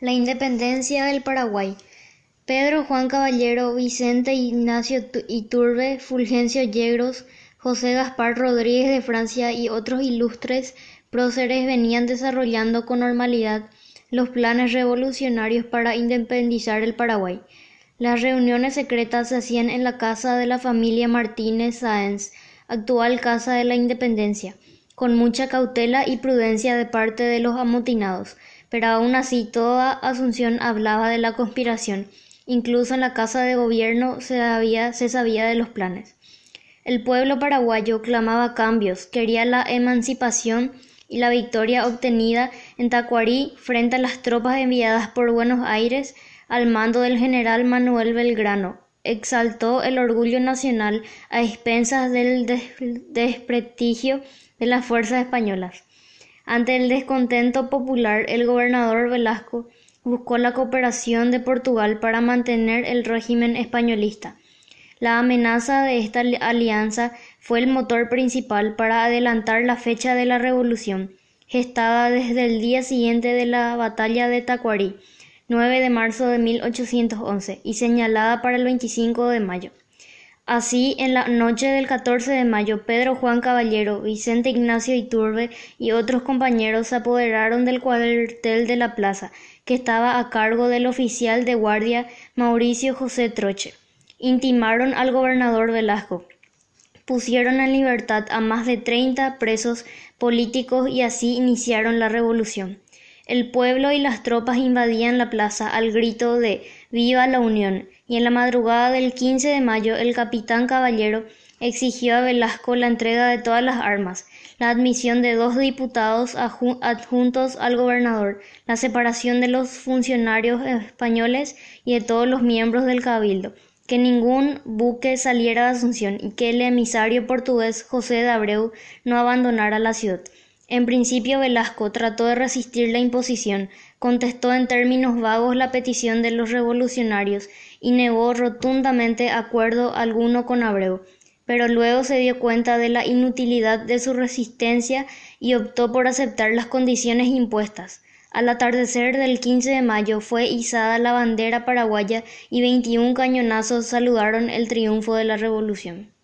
La independencia del Paraguay. Pedro Juan Caballero, Vicente Ignacio Iturbe, Fulgencio Yegros, José Gaspar Rodríguez de Francia y otros ilustres próceres venían desarrollando con normalidad los planes revolucionarios para independizar el Paraguay. Las reuniones secretas se hacían en la casa de la familia Martínez Sáenz, actual Casa de la Independencia, con mucha cautela y prudencia de parte de los amotinados, pero aun así toda Asunción hablaba de la conspiración, incluso en la Casa de Gobierno se, se sabía de los planes. El pueblo paraguayo clamaba cambios, quería la emancipación y la victoria obtenida en Tacuarí frente a las tropas enviadas por Buenos Aires al mando del general Manuel Belgrano, exaltó el orgullo nacional a expensas del desprestigio de las fuerzas españolas. Ante el descontento popular, el gobernador Velasco buscó la cooperación de Portugal para mantener el régimen españolista. La amenaza de esta alianza fue el motor principal para adelantar la fecha de la revolución, gestada desde el día siguiente de la batalla de Tacuarí, 9 de marzo de 1811, y señalada para el 25 de mayo. Así, en la noche del 14 de mayo, Pedro Juan Caballero, Vicente Ignacio Iturbe y otros compañeros se apoderaron del cuartel de la plaza, que estaba a cargo del oficial de guardia Mauricio José Troche. Intimaron al gobernador Velasco, pusieron en libertad a más de treinta presos políticos y así iniciaron la revolución. El pueblo y las tropas invadían la plaza al grito de Viva la Unión, y en la madrugada del 15 de mayo el capitán Caballero exigió a Velasco la entrega de todas las armas, la admisión de dos diputados adjuntos al gobernador, la separación de los funcionarios españoles y de todos los miembros del cabildo, que ningún buque saliera de Asunción y que el emisario portugués José de Abreu no abandonara la ciudad. En principio Velasco trató de resistir la imposición, contestó en términos vagos la petición de los revolucionarios y negó rotundamente acuerdo alguno con Abreu, pero luego se dio cuenta de la inutilidad de su resistencia y optó por aceptar las condiciones impuestas. Al atardecer del 15 de mayo fue izada la bandera paraguaya y veintiún cañonazos saludaron el triunfo de la revolución.